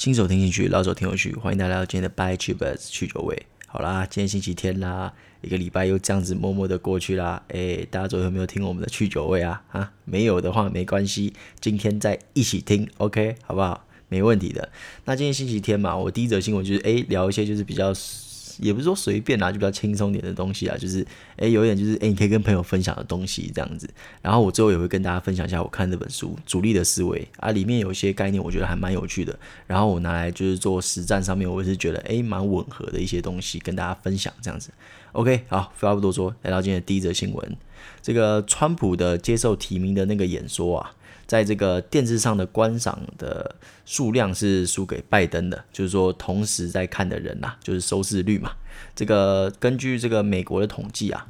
新手听进去，老手听有趣，欢迎大家来到今天的 By Cheers 去酒味。好啦，今天星期天啦，一个礼拜又这样子默默的过去啦。诶，大家昨天有没有听我们的去酒味啊？啊，没有的话没关系，今天再一起听，OK，好不好？没问题的。那今天星期天嘛，我第一则新闻就是诶，聊一些就是比较。也不是说随便啦，就比较轻松点的东西啊，就是诶，有一点就是诶，你可以跟朋友分享的东西这样子。然后我最后也会跟大家分享一下我看这本书《主力的思维》啊，里面有一些概念，我觉得还蛮有趣的。然后我拿来就是做实战上面，我也是觉得诶，蛮吻合的一些东西跟大家分享这样子。OK，好，废话不多说，来到今天第一则新闻，这个川普的接受提名的那个演说啊。在这个电视上的观赏的数量是输给拜登的，就是说同时在看的人呐、啊，就是收视率嘛。这个根据这个美国的统计啊。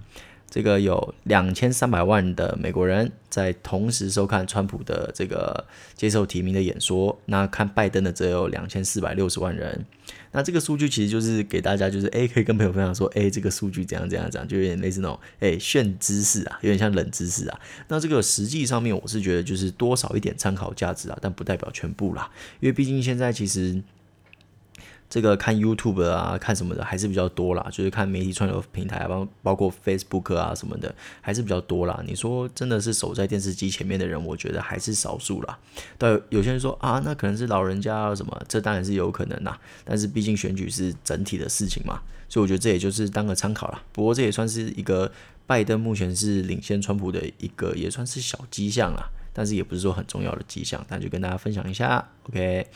这个有两千三百万的美国人在同时收看川普的这个接受提名的演说，那看拜登的则有两千四百六十万人。那这个数据其实就是给大家，就是哎，可以跟朋友分享说，哎，这个数据怎样怎样怎样，就有点类似那种哎炫知识啊，有点像冷知识啊。那这个实际上面，我是觉得就是多少一点参考价值啊，但不代表全部啦，因为毕竟现在其实。这个看 YouTube 啊，看什么的还是比较多啦，就是看媒体串流平台，包包括 Facebook 啊什么的，还是比较多啦。你说真的是守在电视机前面的人，我觉得还是少数啦。但有些人说啊，那可能是老人家什么，这当然是有可能啦。但是毕竟选举是整体的事情嘛，所以我觉得这也就是当个参考啦。不过这也算是一个拜登目前是领先川普的一个，也算是小迹象啦。但是也不是说很重要的迹象，那就跟大家分享一下，OK。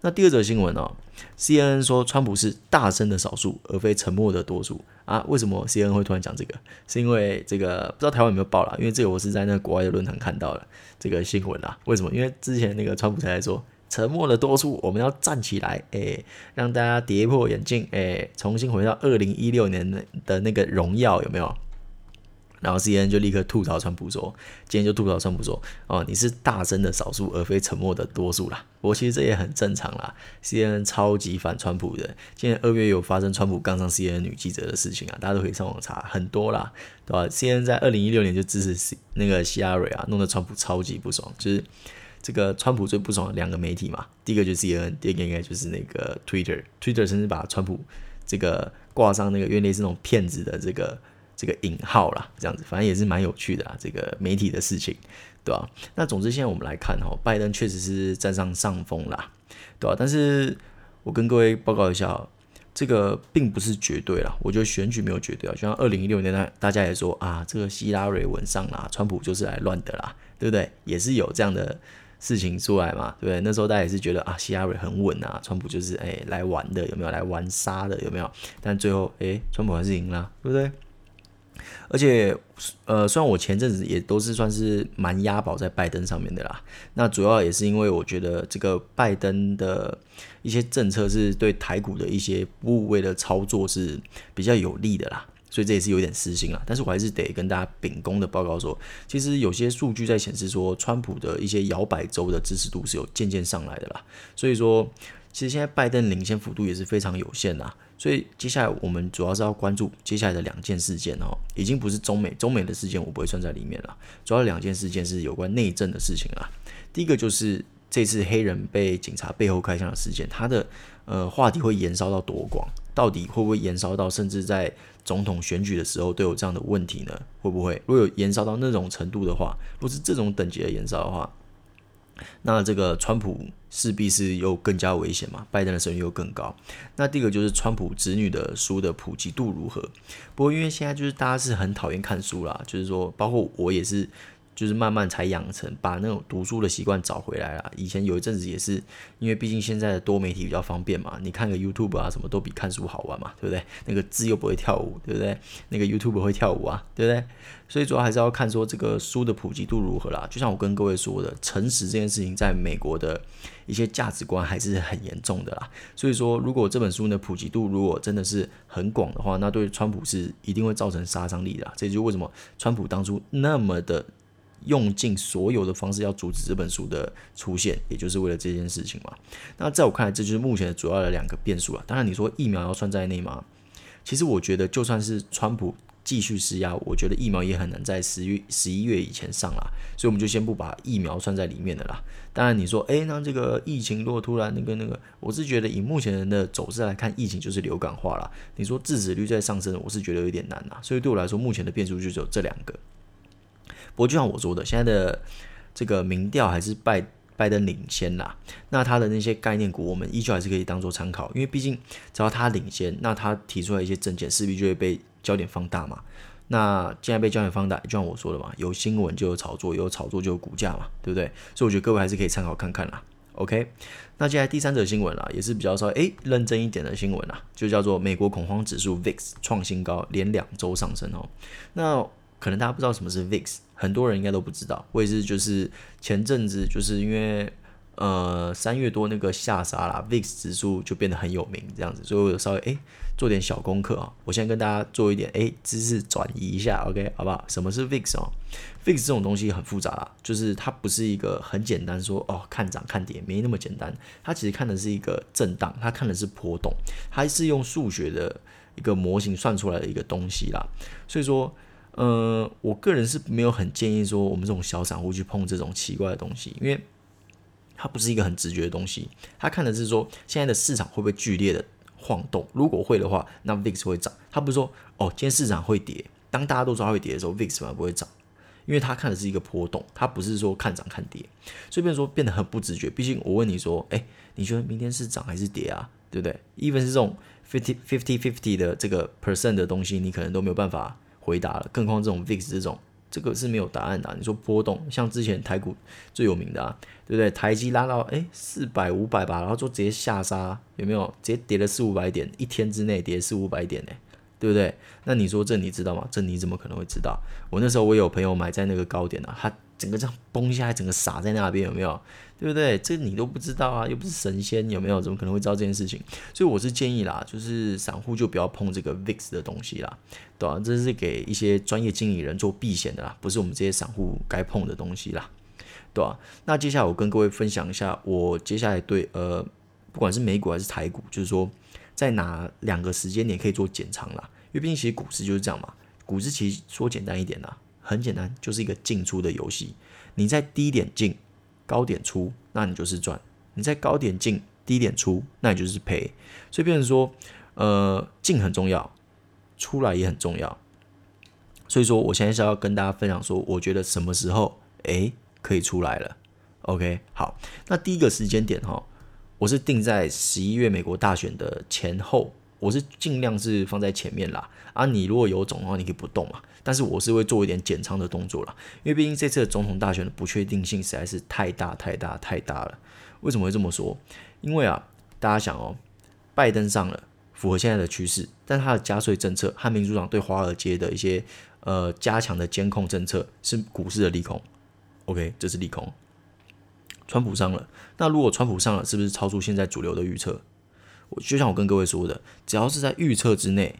那第二则新闻哦，CNN 说川普是大声的少数，而非沉默的多数啊。为什么 CNN 会突然讲这个？是因为这个不知道台湾有没有报啦？因为这个我是在那个国外的论坛看到的这个新闻啦。为什么？因为之前那个川普才在说沉默的多数，我们要站起来，诶，让大家跌破眼镜，诶，重新回到二零一六年的那个荣耀，有没有？然后 C N 就立刻吐槽川普说：“今天就吐槽川普说，哦，你是大声的少数，而非沉默的多数啦。不过其实这也很正常啦。C N 超级反川普的。今年二月有发生川普杠上 C N 女记者的事情啊，大家都可以上网查，很多啦，对吧？C N 在二零一六年就支持那个希拉蕊啊，弄得川普超级不爽。就是这个川普最不爽的两个媒体嘛，第一个就是 C N，第二个应该就是那个 Twitter，Twitter 甚至把川普这个挂上那个院内是那种骗子的这个。”这个引号啦，这样子，反正也是蛮有趣的啊。这个媒体的事情，对吧？那总之，现在我们来看哈，拜登确实是占上上风啦，对吧？但是我跟各位报告一下，这个并不是绝对啦。我觉得选举没有绝对啊。就像二零一六年，大大家也说啊，这个希拉蕊稳上啦，川普就是来乱的啦，对不对？也是有这样的事情出来嘛，对不对？那时候大家也是觉得啊，希拉蕊很稳啊，川普就是哎来玩的，有没有来玩杀的，有没有？但最后哎，川普还是赢了，对不对？而且，呃，虽然我前阵子也都是算是蛮押宝在拜登上面的啦，那主要也是因为我觉得这个拜登的一些政策是对台股的一些部位的操作是比较有利的啦，所以这也是有点私心啦。但是我还是得跟大家秉公的报告说，其实有些数据在显示说，川普的一些摇摆州的支持度是有渐渐上来的啦，所以说。其实现在拜登领先幅度也是非常有限的，所以接下来我们主要是要关注接下来的两件事件哦，已经不是中美，中美的事件我不会算在里面了，主要两件事件是有关内政的事情啊。第一个就是这次黑人被警察背后开枪的事件，它的呃话题会延烧到多广？到底会不会延烧到甚至在总统选举的时候都有这样的问题呢？会不会？如果有延烧到那种程度的话，不是这种等级的延烧的话。那这个川普势必是又更加危险嘛，拜登的声音又更高。那第二个就是川普子女的书的普及度如何？不过因为现在就是大家是很讨厌看书啦，就是说包括我也是。就是慢慢才养成把那种读书的习惯找回来了。以前有一阵子也是，因为毕竟现在的多媒体比较方便嘛，你看个 YouTube 啊，什么都比看书好玩嘛，对不对？那个字又不会跳舞，对不对？那个 YouTube 会跳舞啊，对不对？所以主要还是要看说这个书的普及度如何啦。就像我跟各位说的，诚实这件事情在美国的一些价值观还是很严重的啦。所以说，如果这本书的普及度如果真的是很广的话，那对川普是一定会造成杀伤力的。这就为什么川普当初那么的。用尽所有的方式要阻止这本书的出现，也就是为了这件事情嘛。那在我看来，这就是目前的主要的两个变数了。当然，你说疫苗要算在内吗？其实我觉得，就算是川普继续施压，我觉得疫苗也很难在十月、十一月以前上啦，所以我们就先不把疫苗算在里面的啦。当然，你说，诶，那这个疫情如果突然那个那个，我是觉得以目前人的走势来看，疫情就是流感化了。你说致死率在上升，我是觉得有点难啦。所以对我来说，目前的变数就只有这两个。不过就像我说的，现在的这个民调还是拜拜登领先啦。那他的那些概念股，我们依旧还是可以当做参考，因为毕竟只要他领先，那他提出来一些政见势必就会被焦点放大嘛。那既然被焦点放大，就像我说的嘛，有新闻就有炒作，有炒作就有股价嘛，对不对？所以我觉得各位还是可以参考看看啦。OK，那接下来第三则新闻啦，也是比较稍微诶认真一点的新闻啦，就叫做美国恐慌指数 VIX 创新高，连两周上升哦。那可能大家不知道什么是 VIX，很多人应该都不知道。我也是，就是前阵子就是因为。呃，三月多那个下杀啦，VIX 指数就变得很有名，这样子，所以我稍微诶做点小功课啊。我先跟大家做一点诶知识转移一下，OK，好不好？什么是 VIX 哦？VIX 这种东西很复杂啦，就是它不是一个很简单说哦看涨看跌，没那么简单。它其实看的是一个震荡，它看的是波动，它是用数学的一个模型算出来的一个东西啦。所以说，呃，我个人是没有很建议说我们这种小散户去碰这种奇怪的东西，因为。它不是一个很直觉的东西，它看的是说现在的市场会不会剧烈的晃动，如果会的话，那 VIX 会涨。它不是说哦，今天市场会跌，当大家都说它会跌的时候，VIX 反而不会涨，因为它看的是一个波动，它不是说看涨看跌，所以变说变得很不直觉。毕竟我问你说，哎，你觉得明天是涨还是跌啊？对不对？even 是这种 fifty fifty fifty 的这个 percent 的东西，你可能都没有办法回答了，更况这种 VIX 这种。这个是没有答案的。你说波动，像之前台股最有名的啊，对不对？台积拉到诶四百五百吧，然后就直接下杀，有没有？直接跌了四五百点，一天之内跌四五百点呢，对不对？那你说这你知道吗？这你怎么可能会知道？我那时候我有朋友买在那个高点啊，他。整个这样崩下来，整个洒在那边，有没有？对不对？这你都不知道啊，又不是神仙，有没有？怎么可能会知道这件事情？所以我是建议啦，就是散户就不要碰这个 VIX 的东西啦，对吧、啊？这是给一些专业经理人做避险的啦，不是我们这些散户该碰的东西啦，对吧、啊？那接下来我跟各位分享一下，我接下来对呃，不管是美股还是台股，就是说在哪两个时间点可以做减仓啦，因为毕竟其实股市就是这样嘛，股市其实说简单一点啦。很简单，就是一个进出的游戏。你在低点进，高点出，那你就是赚；你在高点进，低点出，那你就是赔。所以变成说，呃，进很重要，出来也很重要。所以说，我现在是要跟大家分享说，我觉得什么时候诶可以出来了。OK，好，那第一个时间点哈，我是定在十一月美国大选的前后。我是尽量是放在前面啦，啊，你如果有种的话，你可以不动嘛。但是我是会做一点减仓的动作啦，因为毕竟这次的总统大选的不确定性实在是太大太大太大了。为什么会这么说？因为啊，大家想哦，拜登上了，符合现在的趋势，但他的加税政策和民主党对华尔街的一些呃加强的监控政策是股市的利空。OK，这是利空。川普上了，那如果川普上了，是不是超出现在主流的预测？我就像我跟各位说的，只要是在预测之内，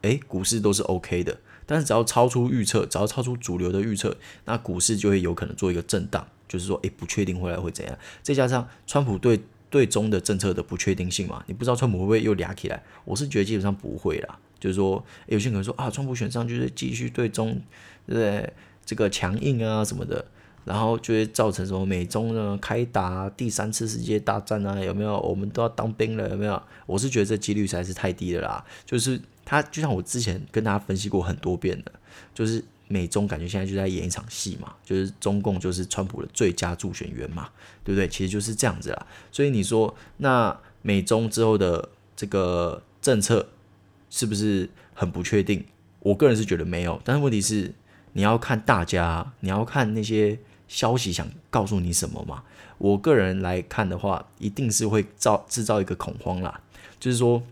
诶，股市都是 OK 的。但是只要超出预测，只要超出主流的预测，那股市就会有可能做一个震荡，就是说，诶，不确定未来会怎样。再加上川普对对中的政策的不确定性嘛，你不知道川普会不会又俩起来。我是觉得基本上不会啦，就是说，有些人可能说啊，川普选上就是继续对中，对不对？这个强硬啊什么的。然后就会造成什么美中呢开打第三次世界大战啊？有没有？我们都要当兵了？有没有？我是觉得这几率实在是太低了啦。就是他就像我之前跟大家分析过很多遍的，就是美中感觉现在就在演一场戏嘛，就是中共就是川普的最佳助选员嘛，对不对？其实就是这样子啦。所以你说那美中之后的这个政策是不是很不确定？我个人是觉得没有，但是问题是你要看大家，你要看那些。消息想告诉你什么嘛？我个人来看的话，一定是会造制造一个恐慌啦。就是说，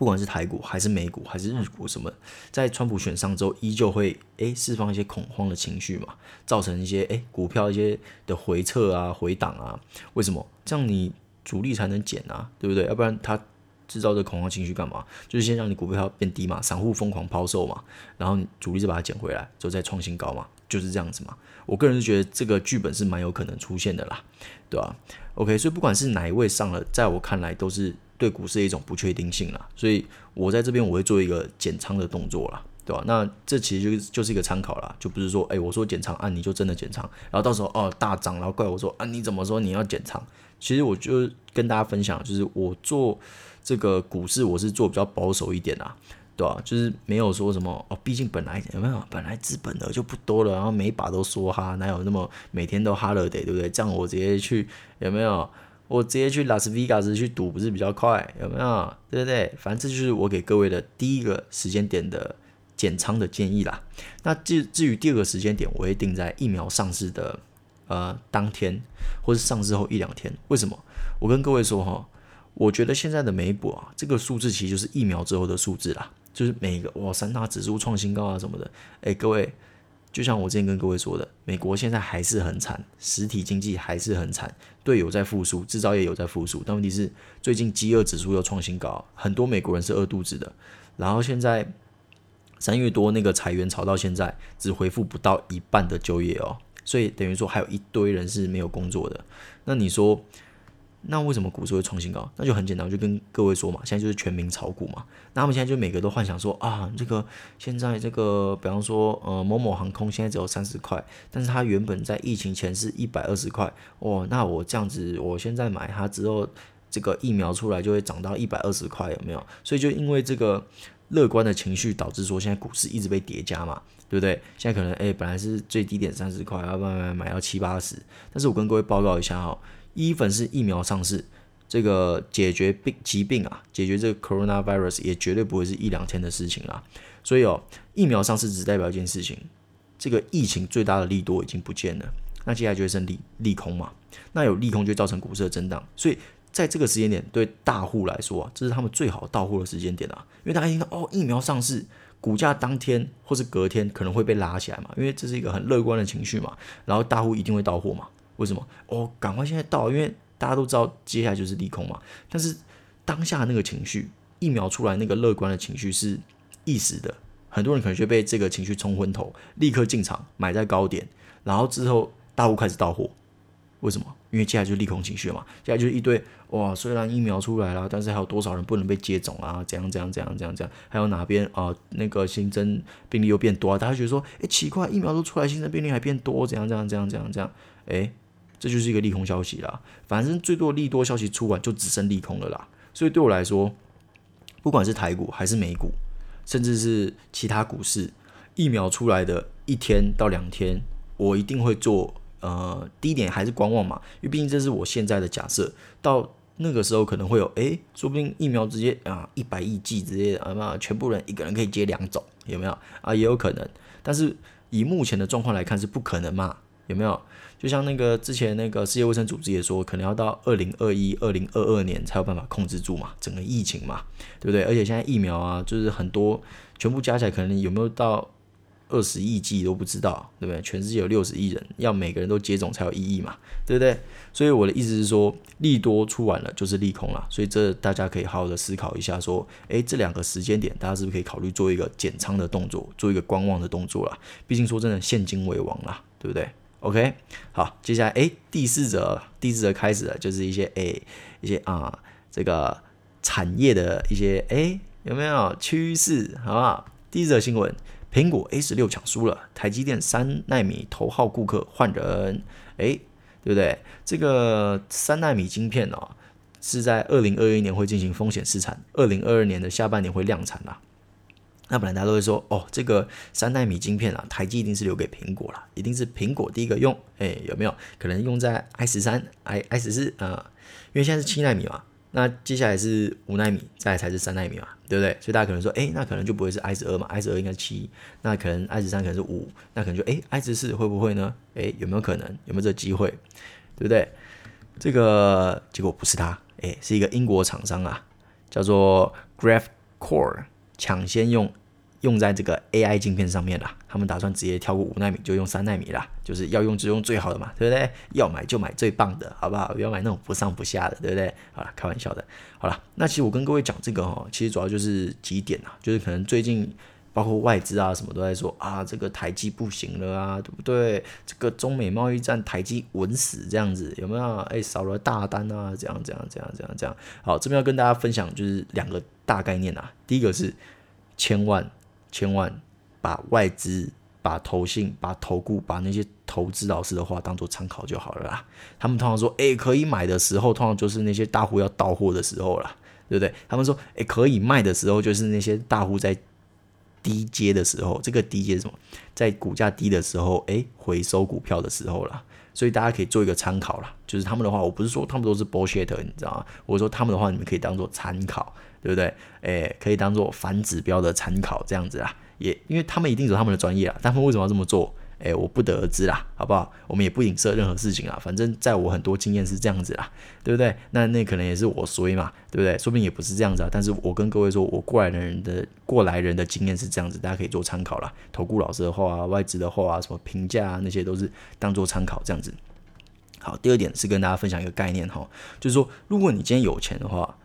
不管是台股还是美股还是日股什么，在川普选上之后，依旧会诶释放一些恐慌的情绪嘛，造成一些诶股票一些的回撤啊、回档啊。为什么？这样你主力才能减啊，对不对？要不然他制造这恐慌情绪干嘛？就是先让你股票变低嘛，散户疯狂抛售嘛，然后主力就把它捡回来，之后再创新高嘛。就是这样子嘛，我个人是觉得这个剧本是蛮有可能出现的啦，对吧？OK，所以不管是哪一位上了，在我看来都是对股市的一种不确定性啦，所以我在这边我会做一个减仓的动作啦对吧？那这其实就是就是一个参考啦，就不是说，哎，我说减仓啊，你就真的减仓，然后到时候哦大涨，然后怪我说啊，你怎么说你要减仓？其实我就跟大家分享，就是我做这个股市，我是做比较保守一点啊，对吧？就是没有说什么哦，毕竟本来有没有，本来资本额就不多了，然后每一把都说哈，哪有那么每天都哈了得，对不对？这样我直接去有没有？我直接去拉斯维加斯去赌，不是比较快？有没有？对不对？反正这就是我给各位的第一个时间点的减仓的建议啦。那至至于第二个时间点，我会定在疫苗上市的呃当天，或是上市后一两天。为什么？我跟各位说哈，我觉得现在的美股啊，这个数字其实就是疫苗之后的数字啦，就是每一个哇三大指数创新高啊什么的。哎，各位。就像我之前跟各位说的，美国现在还是很惨，实体经济还是很惨，对，有在复苏，制造业有在复苏，但问题是最近饥饿指数又创新高，很多美国人是饿肚子的。然后现在三月多那个裁员潮到现在只恢复不到一半的就业哦，所以等于说还有一堆人是没有工作的。那你说？那为什么股市会创新高？那就很简单，我就跟各位说嘛，现在就是全民炒股嘛。那他们现在就每个都幻想说啊，这个现在这个，比方说呃某某航空现在只有三十块，但是它原本在疫情前是一百二十块，哦，那我这样子，我现在买它之后，这个疫苗出来就会涨到一百二十块，有没有？所以就因为这个乐观的情绪，导致说现在股市一直被叠加嘛，对不对？现在可能哎本来是最低点三十块，要慢慢买到七八十，但是我跟各位报告一下哈。一粉是疫苗上市，这个解决病疾病啊，解决这个 coronavirus 也绝对不会是一两天的事情啦。所以哦，疫苗上市只代表一件事情，这个疫情最大的利多已经不见了，那接下来就会剩利利空嘛。那有利空就造成股市的震荡，所以在这个时间点，对大户来说啊，这是他们最好到货的时间点啊。因为大家听到哦，疫苗上市，股价当天或是隔天可能会被拉起来嘛，因为这是一个很乐观的情绪嘛，然后大户一定会到货嘛。为什么？哦，赶快现在到，因为大家都知道接下来就是利空嘛。但是当下那个情绪，疫苗出来那个乐观的情绪是一时的，很多人可能就被这个情绪冲昏头，立刻进场买在高点，然后之后大户开始到货。为什么？因为接下来就是利空情绪嘛。接下来就是一堆哇，虽然疫苗出来了，但是还有多少人不能被接种啊？怎样怎样怎样怎样怎样？还有哪边啊、那个新增病例又变多啊？大家觉得说，诶，奇怪，疫苗都出来，新增病例还变多？怎样怎样怎样怎样怎样？诶。这就是一个利空消息啦，反正最多利多消息出完就只剩利空了啦。所以对我来说，不管是台股还是美股，甚至是其他股市，疫苗出来的一天到两天，我一定会做。呃，第一点还是观望嘛，因为毕竟这是我现在的假设。到那个时候可能会有，诶，说不定疫苗直接啊一百亿剂直接啊嘛，全部人一个人可以接两种，有没有啊？也有可能，但是以目前的状况来看是不可能嘛，有没有？就像那个之前那个世界卫生组织也说，可能要到二零二一、二零二二年才有办法控制住嘛，整个疫情嘛，对不对？而且现在疫苗啊，就是很多全部加起来，可能有没有到二十亿剂都不知道，对不对？全世界有六十亿人，要每个人都接种才有意义嘛，对不对？所以我的意思是说，利多出完了就是利空了，所以这大家可以好好的思考一下，说，诶，这两个时间点，大家是不是可以考虑做一个减仓的动作，做一个观望的动作啦？毕竟说真的，现金为王啦，对不对？OK，好，接下来诶，第四则，第四则开始了，就是一些诶，一些啊，这个产业的一些诶，有没有趋势？好不好？第一则新闻，苹果 A 十六抢输了，台积电三纳米头号顾客换人，诶，对不对？这个三纳米晶片哦，是在二零二一年会进行风险试产，二零二二年的下半年会量产啦。那本来大家都会说，哦，这个三奈米晶片啊，台积一定是留给苹果了，一定是苹果第一个用，哎，有没有可能用在 i 十三、i i 十四啊？因为现在是七奈米嘛，那接下来是五奈米，再来才是三奈米嘛，对不对？所以大家可能说，哎，那可能就不会是 i 十二嘛，i 十二应该是七，那可能 i 十三可能是五，那可能就哎 i 十四会不会呢？哎，有没有可能？有没有这个机会？对不对？这个结果不是它，哎，是一个英国厂商啊，叫做 Graphcore，抢先用。用在这个 AI 晶片上面啦，他们打算直接跳过五纳米，就用三纳米啦，就是要用就用最好的嘛，对不对？要买就买最棒的，好不好？不要买那种不上不下的，对不对？好了，开玩笑的。好了，那其实我跟各位讲这个哈，其实主要就是几点啊，就是可能最近包括外资啊什么都在说啊，这个台积不行了啊，对不对？这个中美贸易战台积稳死这样子，有没有？哎，少了大单啊，这样这样这样这样这样。好，这边要跟大家分享就是两个大概念啊，第一个是千万。千万把外资、把投信、把投顾、把那些投资老师的话当做参考就好了啦。他们通常说，诶，可以买的时候，通常就是那些大户要到货的时候啦，对不对？他们说，诶，可以卖的时候，就是那些大户在低阶的时候。这个低阶什么？在股价低的时候，诶，回收股票的时候啦。所以大家可以做一个参考啦。就是他们的话，我不是说他们都是 bullshit，你知道吗？我说他们的话，你们可以当做参考，对不对？诶，可以当做反指标的参考，这样子啊。也因为他们一定有他们的专业啊，他们为什么要这么做？诶，我不得而知啦，好不好？我们也不影射任何事情啊，反正在我很多经验是这样子啦，对不对？那那可能也是我衰嘛，对不对？说不定也不是这样子啊，但是我跟各位说，我过来的人的过来人的经验是这样子，大家可以做参考啦。投顾老师的话啊，外资的话啊，什么评价啊，那些都是当做参考这样子。好，第二点是跟大家分享一个概念哈，就是说，如果你今天有钱的话，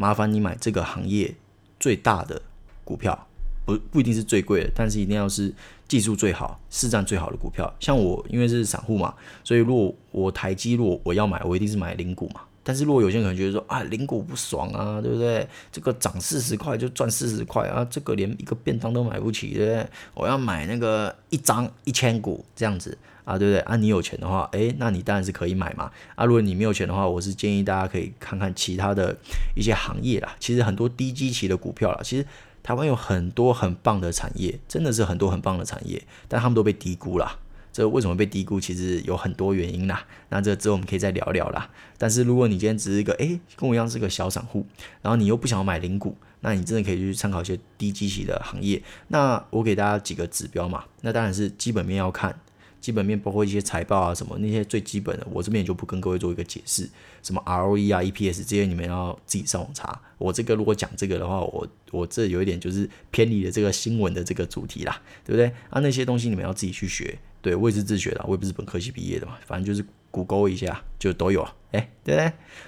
麻烦你买这个行业最大的股票。不不一定是最贵的，但是一定要是技术最好、市占最好的股票。像我，因为是散户嘛，所以如果我台积，如果我要买，我一定是买零股嘛。但是如果有些人可能觉得说啊，零股不爽啊，对不对？这个涨四十块就赚四十块啊，这个连一个便当都买不起，对不对？我要买那个一张一千股这样子啊，对不对？啊，你有钱的话，诶，那你当然是可以买嘛。啊，如果你没有钱的话，我是建议大家可以看看其他的一些行业啦。其实很多低基期的股票啦，其实。台湾有很多很棒的产业，真的是很多很棒的产业，但他们都被低估了。这为什么被低估？其实有很多原因啦。那这之后我们可以再聊聊啦。但是如果你今天只是一个诶，跟我一样是个小散户，然后你又不想要买零股，那你真的可以去参考一些低基期的行业。那我给大家几个指标嘛。那当然是基本面要看。基本面包括一些财报啊，什么那些最基本的，我这边也就不跟各位做一个解释。什么 ROE 啊、EPS 这些，你们要自己上网查。我这个如果讲这个的话，我我这有一点就是偏离了这个新闻的这个主题啦，对不对？啊，那些东西你们要自己去学。对，我也是自学的，我也不是本科系毕业的嘛，反正就是谷歌一下就都有。哎，对不对？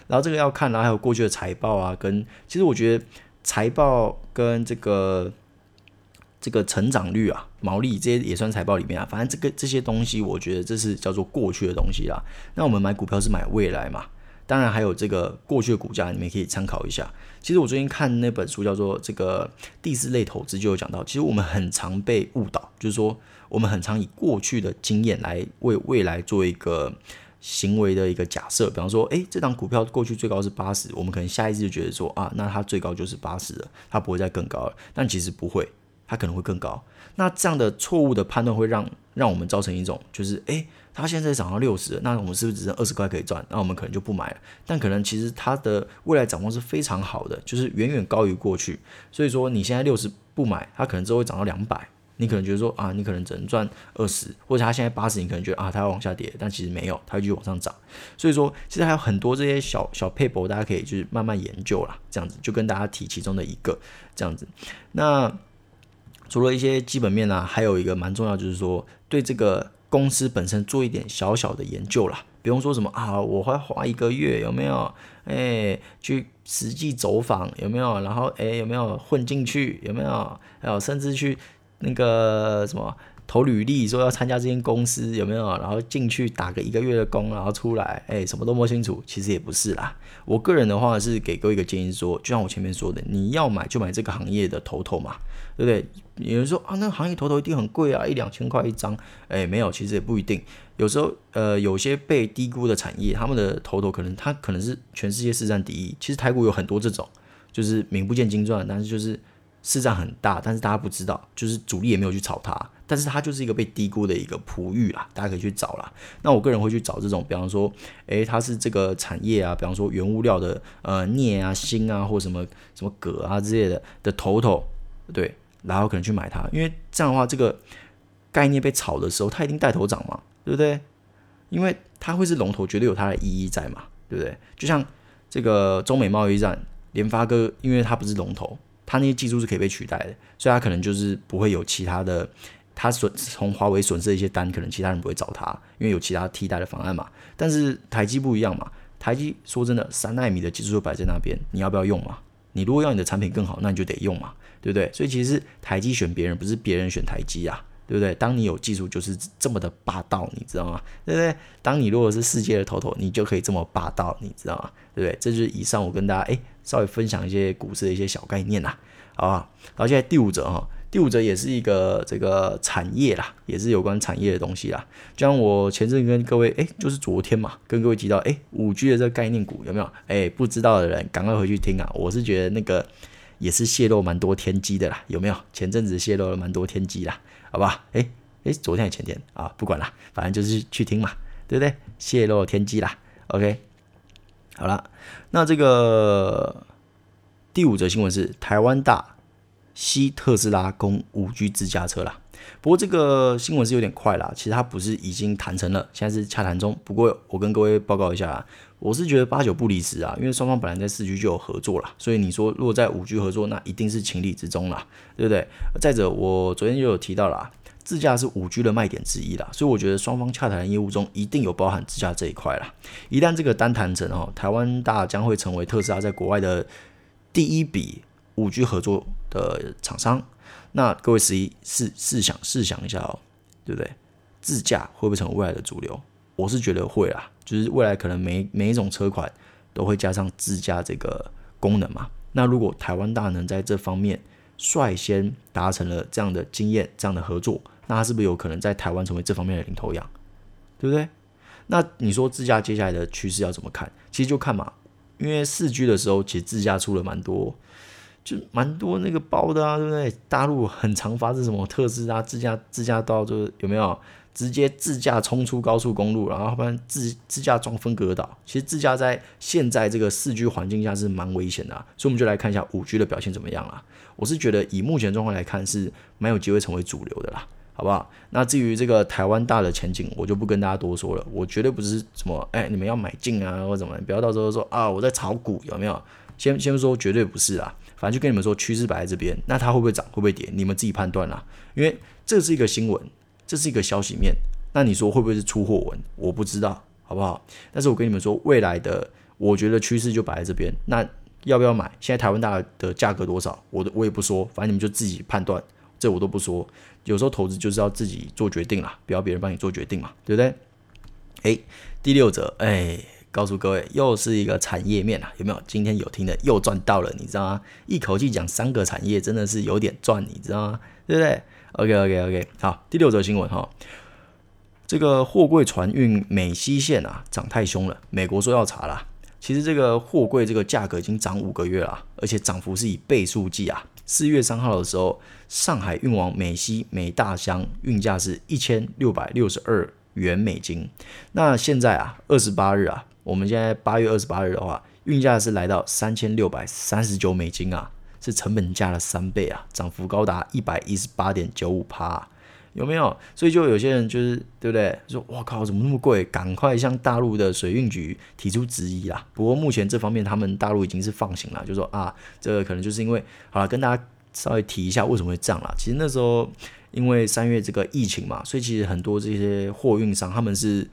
然后这个要看，然后还有过去的财报啊，跟其实我觉得财报跟这个。这个成长率啊，毛利这些也算财报里面啊。反正这个这些东西，我觉得这是叫做过去的东西啦。那我们买股票是买未来嘛？当然还有这个过去的股价，你们可以参考一下。其实我最近看那本书叫做《这个第四类投资》，就有讲到，其实我们很常被误导，就是说我们很常以过去的经验来为未来做一个行为的一个假设。比方说，诶，这档股票过去最高是八十，我们可能下意识就觉得说啊，那它最高就是八十了，它不会再更高了。但其实不会。它可能会更高，那这样的错误的判断会让让我们造成一种，就是诶，它现在涨到六十，那我们是不是只剩二十块可以赚？那我们可能就不买了。但可能其实它的未来展望是非常好的，就是远远高于过去。所以说你现在六十不买，它可能之后会涨到两百，你可能觉得说啊，你可能只能赚二十，或者它现在八十，你可能觉得啊，它要往下跌，但其实没有，它会继续往上涨。所以说，其实还有很多这些小小撇步，大家可以就是慢慢研究啦。这样子就跟大家提其中的一个这样子，那。除了一些基本面啊，还有一个蛮重要，就是说对这个公司本身做一点小小的研究啦。不用说什么啊，我会花一个月有没有？哎，去实际走访有没有？然后哎，有没有混进去有没有？还有甚至去那个什么？投履历说要参加这间公司有没有？然后进去打个一个月的工，然后出来，哎，什么都摸清楚，其实也不是啦。我个人的话是给各位一个建议说，就像我前面说的，你要买就买这个行业的头头嘛，对不对？有人说啊，那行业头头一定很贵啊，一两千块一张，哎，没有，其实也不一定。有时候，呃，有些被低估的产业，他们的头头可能他可能是全世界市占第一。其实台股有很多这种，就是名不见经传，但是就是市占很大，但是大家不知道，就是主力也没有去炒它。但是它就是一个被低估的一个璞玉啦，大家可以去找啦。那我个人会去找这种，比方说，诶，它是这个产业啊，比方说原物料的呃镍啊、锌啊，或什么什么铬啊之类的的头头，对，然后可能去买它，因为这样的话，这个概念被炒的时候，它一定带头涨嘛，对不对？因为它会是龙头，绝对有它的意义在嘛，对不对？就像这个中美贸易战，联发科，因为它不是龙头，他那些技术是可以被取代的，所以他可能就是不会有其他的。他损从华为损失一些单，可能其他人不会找他，因为有其他替代的方案嘛。但是台积不一样嘛，台积说真的，三纳米的技术就摆在那边，你要不要用嘛？你如果要你的产品更好，那你就得用嘛，对不对？所以其实台积选别人，不是别人选台积啊，对不对？当你有技术，就是这么的霸道，你知道吗？对不对？当你如果是世界的头头，你就可以这么霸道，你知道吗？对不对？这就是以上我跟大家诶稍微分享一些股市的一些小概念啦，好吧？然后现在第五则哈。第五则也是一个这个产业啦，也是有关产业的东西啦。就像我前阵跟各位，哎，就是昨天嘛，跟各位提到，哎，五 G 的这个概念股有没有？哎，不知道的人赶快回去听啊！我是觉得那个也是泄露蛮多天机的啦，有没有？前阵子泄露了蛮多天机啦，好吧？哎哎，昨天还是前天啊？不管了，反正就是去听嘛，对不对？泄露天机啦，OK。好了，那这个第五则新闻是台湾大吸特斯拉供五 G 自驾车啦。不过这个新闻是有点快啦，其实它不是已经谈成了，现在是洽谈中。不过我跟各位报告一下，我是觉得八九不离十啊，因为双方本来在四 G 就有合作啦，所以你说如果在五 G 合作，那一定是情理之中啦，对不对？再者，我昨天就有提到啦。自驾是五 G 的卖点之一啦，所以我觉得双方洽谈的业务中一定有包含自驾这一块啦。一旦这个单谈成哦，台湾大将会成为特斯拉在国外的第一笔五 G 合作的厂商。那各位十一试试想试想一下哦，对不对？自驾会不会成为未来的主流？我是觉得会啦，就是未来可能每每一种车款都会加上自驾这个功能嘛。那如果台湾大能在这方面率先达成了这样的经验、这样的合作，那它是不是有可能在台湾成为这方面的领头羊，对不对？那你说自驾接下来的趋势要怎么看？其实就看嘛，因为四 G 的时候，其实自驾出了蛮多，就蛮多那个包的啊，对不对？大陆很常发生什么特斯拉自驾自驾到，就是有没有直接自驾冲出高速公路，然后不然自自驾撞分隔岛？其实自驾在现在这个四 G 环境下是蛮危险的，所以我们就来看一下五 G 的表现怎么样啦。我是觉得以目前状况来看，是蛮有机会成为主流的啦。好不好？那至于这个台湾大的前景，我就不跟大家多说了。我绝对不是什么，哎，你们要买进啊，或者怎么，不要到时候说啊，我在炒股，有没有？先先说，绝对不是啦。反正就跟你们说，趋势摆在这边，那它会不会涨，会不会跌，你们自己判断啦。因为这是一个新闻，这是一个消息面。那你说会不会是出货文？我不知道，好不好？但是我跟你们说，未来的，我觉得趋势就摆在这边。那要不要买？现在台湾大的价格多少？我我也不说，反正你们就自己判断。这我都不说，有时候投资就是要自己做决定啦，不要别人帮你做决定嘛，对不对？哎，第六则，哎，告诉各位，又是一个产业面啊，有没有？今天有听的又赚到了，你知道吗？一口气讲三个产业，真的是有点赚，你知道吗？对不对？OK OK OK，好，第六则新闻哈，这个货柜船运美西线啊，涨太凶了，美国说要查啦。其实这个货柜这个价格已经涨五个月了，而且涨幅是以倍数计啊。四月三号的时候，上海运往美西每大箱运价是一千六百六十二元美金。那现在啊，二十八日啊，我们现在八月二十八日的话，运价是来到三千六百三十九美金啊，是成本价的三倍啊，涨幅高达一百一十八点九五帕。有没有？所以就有些人就是对不对？说哇靠，怎么那么贵？赶快向大陆的水运局提出质疑啦！不过目前这方面他们大陆已经是放行了，就说啊，这个可能就是因为好了，跟大家稍微提一下为什么会这样啦。其实那时候因为三月这个疫情嘛，所以其实很多这些货运商他们是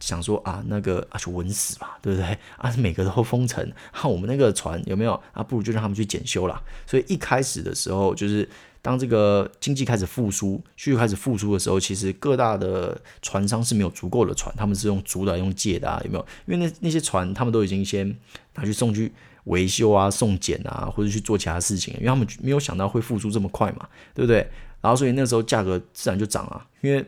想说啊，那个啊就稳死吧，对不对？啊，每个都封城，那，我们那个船有没有啊？不如就让他们去检修啦。所以一开始的时候就是。当这个经济开始复苏，需求开始复苏的时候，其实各大的船商是没有足够的船，他们是用租的、用借的啊，有没有？因为那那些船，他们都已经先拿去送去维修啊、送检啊，或者去做其他事情，因为他们没有想到会复苏这么快嘛，对不对？然后所以那时候价格自然就涨啊，因为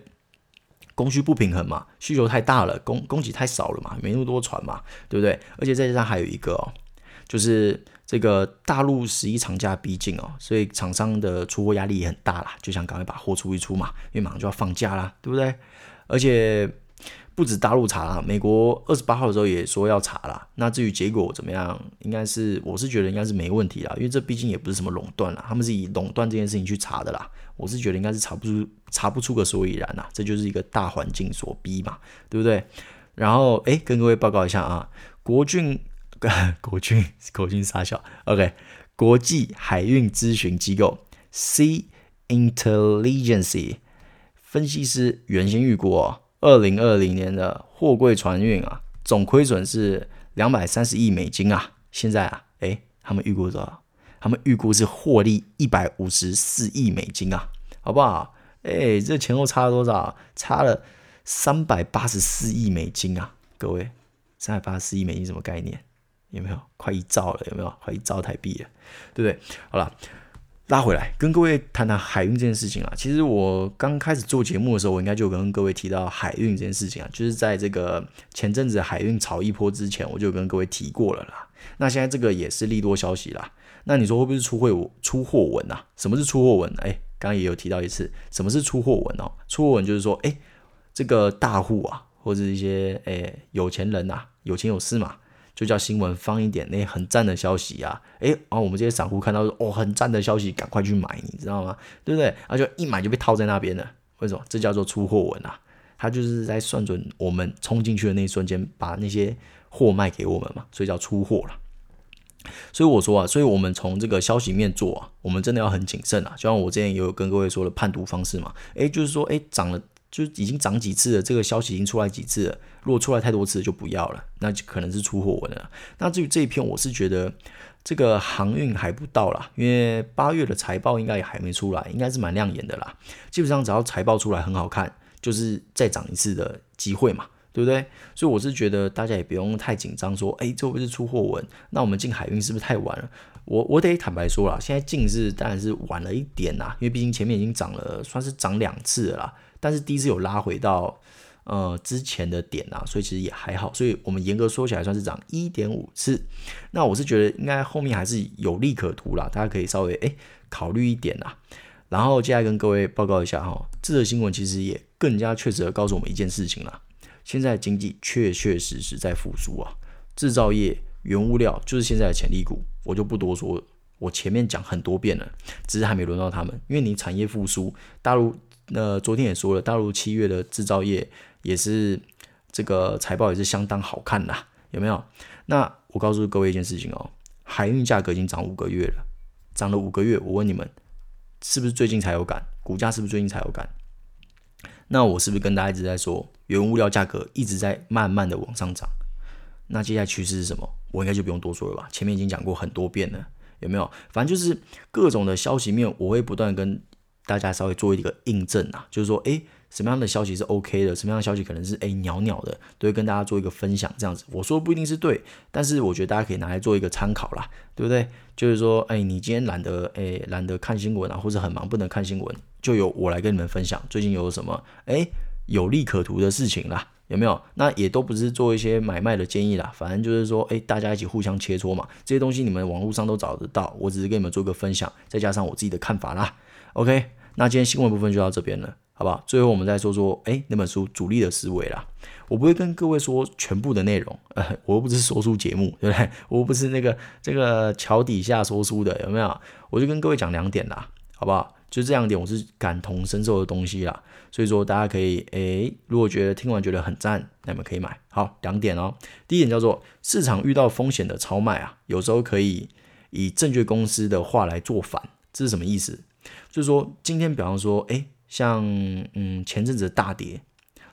供需不平衡嘛，需求太大了，供供给太少了嘛，没那么多船嘛，对不对？而且再加上还有一个哦，就是。这个大陆十一长假逼近哦，所以厂商的出货压力也很大啦，就想赶快把货出一出嘛，因为马上就要放假啦，对不对？而且不止大陆查啦，美国二十八号的时候也说要查啦。那至于结果怎么样，应该是我是觉得应该是没问题啦，因为这毕竟也不是什么垄断啦，他们是以垄断这件事情去查的啦。我是觉得应该是查不出查不出个所以然啦，这就是一个大环境所逼嘛，对不对？然后诶，跟各位报告一下啊，国军。国俊国俊傻笑，OK，国际海运咨询机构 Sea Intelligence 分析师原先预估，二零二零年的货柜船运啊，总亏损是两百三十亿美金啊。现在啊，诶，他们预估多少？他们预估是获利一百五十四亿美金啊，好不好？诶，这前后差了多少？差了三百八十四亿美金啊，各位，三百八十四亿美金什么概念？有没有快一兆了？有没有快一兆台币了？对不对？好了，拉回来跟各位谈谈海运这件事情啊。其实我刚开始做节目的时候，我应该就跟各位提到海运这件事情啊，就是在这个前阵子海运炒一波之前，我就跟各位提过了啦。那现在这个也是利多消息啦。那你说会不会出货出货文啊？什么是出货文？哎，刚刚也有提到一次，什么是出货文哦？出货文就是说，哎，这个大户啊，或者一些哎有钱人呐，有钱有势嘛。就叫新闻放一点那很赞的消息啊，诶，然后我们这些散户看到说哦很赞的消息，赶快去买，你知道吗？对不对？然后就一买就被套在那边了。为什么？这叫做出货文啊，他就是在算准我们冲进去的那一瞬间，把那些货卖给我们嘛，所以叫出货了。所以我说啊，所以我们从这个消息面做啊，我们真的要很谨慎啊。就像我之前也有跟各位说的判读方式嘛，诶，就是说诶，涨了。就已经涨几次了，这个消息已经出来几次了。如果出来太多次就不要了，那就可能是出货文了。那至于这一篇，我是觉得这个航运还不到啦，因为八月的财报应该也还没出来，应该是蛮亮眼的啦。基本上只要财报出来很好看，就是再涨一次的机会嘛，对不对？所以我是觉得大家也不用太紧张，说，哎，这不是出货文？那我们进海运是不是太晚了？我我得坦白说啦，现在进是当然是晚了一点啦，因为毕竟前面已经涨了，算是涨两次了啦。但是第一次有拉回到呃之前的点啊，所以其实也还好，所以我们严格说起来算是涨一点五次。那我是觉得应该后面还是有利可图啦，大家可以稍微诶考虑一点啦。然后接下来跟各位报告一下哈，这则新闻其实也更加确实的告诉我们一件事情啦，现在经济确确实实在复苏啊，制造业、原物料就是现在的潜力股，我就不多说了，我前面讲很多遍了，只是还没轮到他们，因为你产业复苏，大陆。那昨天也说了，大陆七月的制造业也是这个财报也是相当好看的，有没有？那我告诉各位一件事情哦，海运价格已经涨五个月了，涨了五个月，我问你们，是不是最近才有感？股价是不是最近才有感？那我是不是跟大家一直在说，原物料价格一直在慢慢的往上涨？那接下来趋势是什么？我应该就不用多说了吧？前面已经讲过很多遍了，有没有？反正就是各种的消息面，我会不断跟。大家稍微做一个印证啊，就是说，诶，什么样的消息是 OK 的，什么样的消息可能是诶鸟鸟的，都会跟大家做一个分享，这样子。我说不一定是对，但是我觉得大家可以拿来做一个参考啦，对不对？就是说，诶，你今天懒得，诶，懒得看新闻啊，或者很忙不能看新闻，就由我来跟你们分享最近有什么，诶，有利可图的事情啦，有没有？那也都不是做一些买卖的建议啦，反正就是说，诶，大家一起互相切磋嘛，这些东西你们网络上都找得到，我只是跟你们做个分享，再加上我自己的看法啦，OK。那今天新闻部分就到这边了，好不好？最后我们再说说，哎，那本书《主力的思维》啦。我不会跟各位说全部的内容，呃，我又不是说书节目，对不对？我又不是那个这个桥底下说书的，有没有？我就跟各位讲两点啦，好不好？就这两点，我是感同身受的东西啦。所以说大家可以，哎，如果觉得听完觉得很赞，那么可以买。好，两点哦。第一点叫做市场遇到风险的超卖啊，有时候可以以证券公司的话来做反，这是什么意思？就是说，今天比方说，哎，像嗯前阵子的大跌，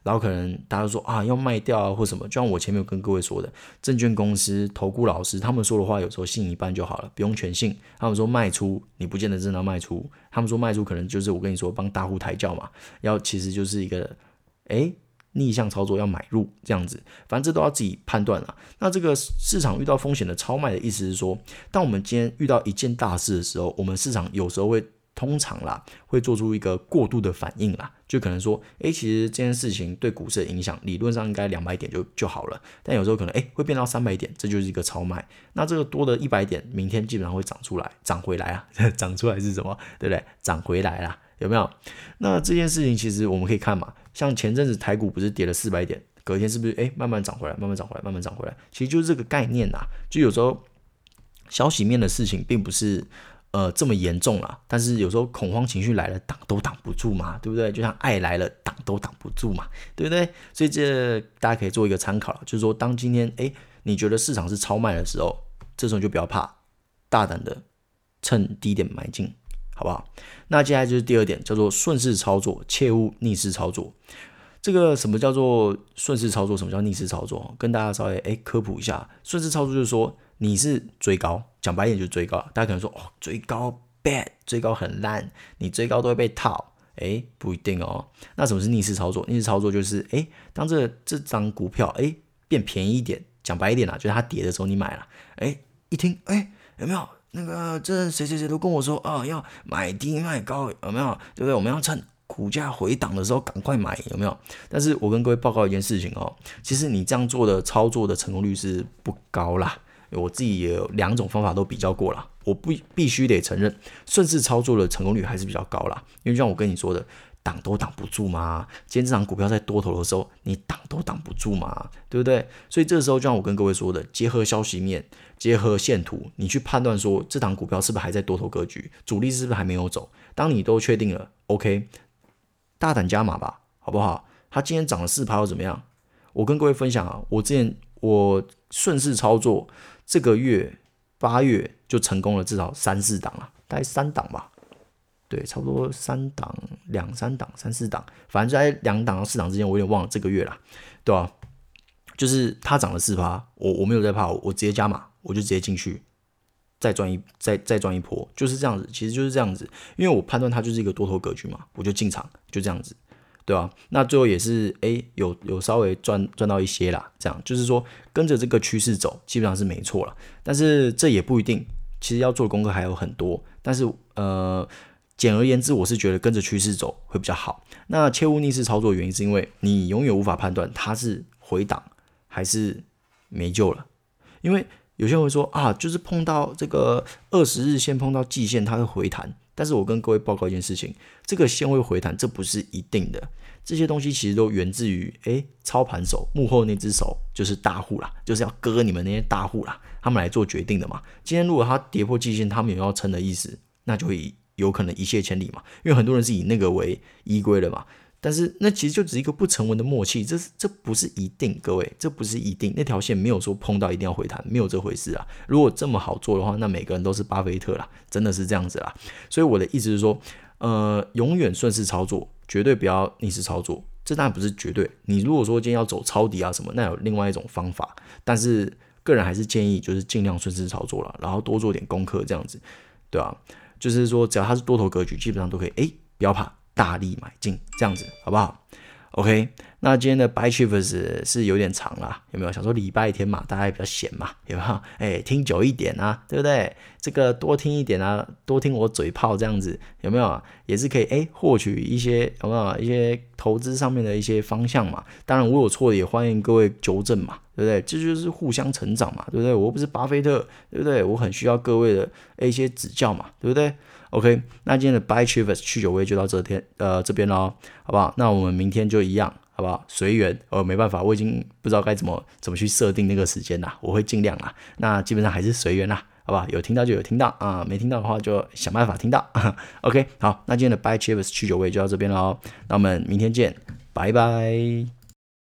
然后可能大家说啊要卖掉啊或什么，就像我前面有跟各位说的，证券公司、投顾老师他们说的话，有时候信一半就好了，不用全信。他们说卖出，你不见得真的卖出。他们说卖出，可能就是我跟你说帮大户抬轿嘛，要其实就是一个哎逆向操作要买入这样子，反正这都要自己判断了。那这个市场遇到风险的超卖的意思是说，当我们今天遇到一件大事的时候，我们市场有时候会。通常啦，会做出一个过度的反应啦，就可能说，诶，其实这件事情对股市的影响，理论上应该两百点就就好了，但有时候可能，诶，会变到三百点，这就是一个超卖。那这个多的一百点，明天基本上会涨出来，涨回来啊，涨出来是什么？对不对？涨回来啦，有没有？那这件事情其实我们可以看嘛，像前阵子台股不是跌了四百点，隔天是不是，诶，慢慢涨回来，慢慢涨回来，慢慢涨回来，其实就是这个概念呐，就有时候消息面的事情并不是。呃，这么严重了，但是有时候恐慌情绪来了，挡都挡不住嘛，对不对？就像爱来了，挡都挡不住嘛，对不对？所以这大家可以做一个参考，就是说，当今天诶你觉得市场是超卖的时候，这时候就不要怕，大胆的趁低点买进，好不好？那接下来就是第二点，叫做顺势操作，切勿逆势操作。这个什么叫做顺势操作？什么叫逆势操作？跟大家稍微诶科普一下，顺势操作就是说。你是追高，讲白一点就是追高。大家可能说哦，追高 bad，追高很烂，你追高都会被套。诶，不一定哦。那什么是逆势操作？逆势操作就是，诶，当这这张股票诶变便宜一点，讲白一点啦，就是它跌的时候你买了，诶，一听诶，有没有？那个这谁谁谁都跟我说啊，要买低卖高，有没有？对不对？我们要趁股价回档的时候赶快买，有没有？但是我跟各位报告一件事情哦，其实你这样做的操作的成功率是不高啦。我自己也有两种方法都比较过了，我不必须得承认，顺势操作的成功率还是比较高啦。因为就像我跟你说的。挡都挡不住嘛！今天这场股票在多头的时候，你挡都挡不住嘛，对不对？所以这时候就像我跟各位说的，结合消息面，结合线图，你去判断说这档股票是不是还在多头格局，主力是不是还没有走？当你都确定了，OK，大胆加码吧，好不好？它今天涨了四趴又怎么样？我跟各位分享啊，我之前我顺势操作，这个月八月就成功了至少三四档了，大概三档吧。对，差不多三档、两三档、三四档，反正在两档到四档之间，我有点忘了这个月了，对吧、就是它涨了四趴，我我没有在怕，我直接加码，我就直接进去，再赚一再再赚一波，就是这样子，其实就是这样子，因为我判断它就是一个多头格局嘛，我就进场，就这样子，对吧、啊？那最后也是哎，有有稍微赚赚到一些啦，这样就是说跟着这个趋势走，基本上是没错了，但是这也不一定，其实要做功课还有很多，但是呃。简而言之，我是觉得跟着趋势走会比较好。那切勿逆势操作原因是因为你永远无法判断它是回档还是没救了。因为有些人会说啊，就是碰到这个二十日线碰到季线，它会回弹。但是我跟各位报告一件事情，这个线会回弹，这不是一定的。这些东西其实都源自于诶，操盘手幕后那只手就是大户啦，就是要割你们那些大户啦，他们来做决定的嘛。今天如果它跌破季线，他们有要撑的意思，那就会。有可能一泻千里嘛，因为很多人是以那个为依归的嘛。但是那其实就只是一个不成文的默契，这是这不是一定，各位，这不是一定。那条线没有说碰到一定要回弹，没有这回事啊。如果这么好做的话，那每个人都是巴菲特啦，真的是这样子啦。所以我的意思是说，呃，永远顺势操作，绝对不要逆势操作。这当然不是绝对。你如果说今天要走抄底啊什么，那有另外一种方法。但是个人还是建议就是尽量顺势操作了，然后多做点功课，这样子，对吧？就是说，只要它是多头格局，基本上都可以。哎，不要怕，大力买进，这样子好不好？OK，那今天的 Buy Chiefs 是有点长了，有没有？想说礼拜天嘛，大家也比较闲嘛，有没有？哎，听久一点啊，对不对？这个多听一点啊，多听我嘴炮这样子，有没有？也是可以哎，获取一些有没有一些投资上面的一些方向嘛？当然，我有错也欢迎各位纠正嘛。对不对？这就是互相成长嘛，对不对？我不是巴菲特，对不对？我很需要各位的一些指教嘛，对不对？OK，那今天的 Buy Chiefs 去酒味就到这天呃这边喽，好不好？那我们明天就一样，好不好？随缘，呃，没办法，我已经不知道该怎么怎么去设定那个时间啦，我会尽量啦。那基本上还是随缘啦，好不好？有听到就有听到啊，没听到的话就想办法听到。OK，好，那今天的 Buy Chiefs 去酒味就到这边喽，那我们明天见，拜拜。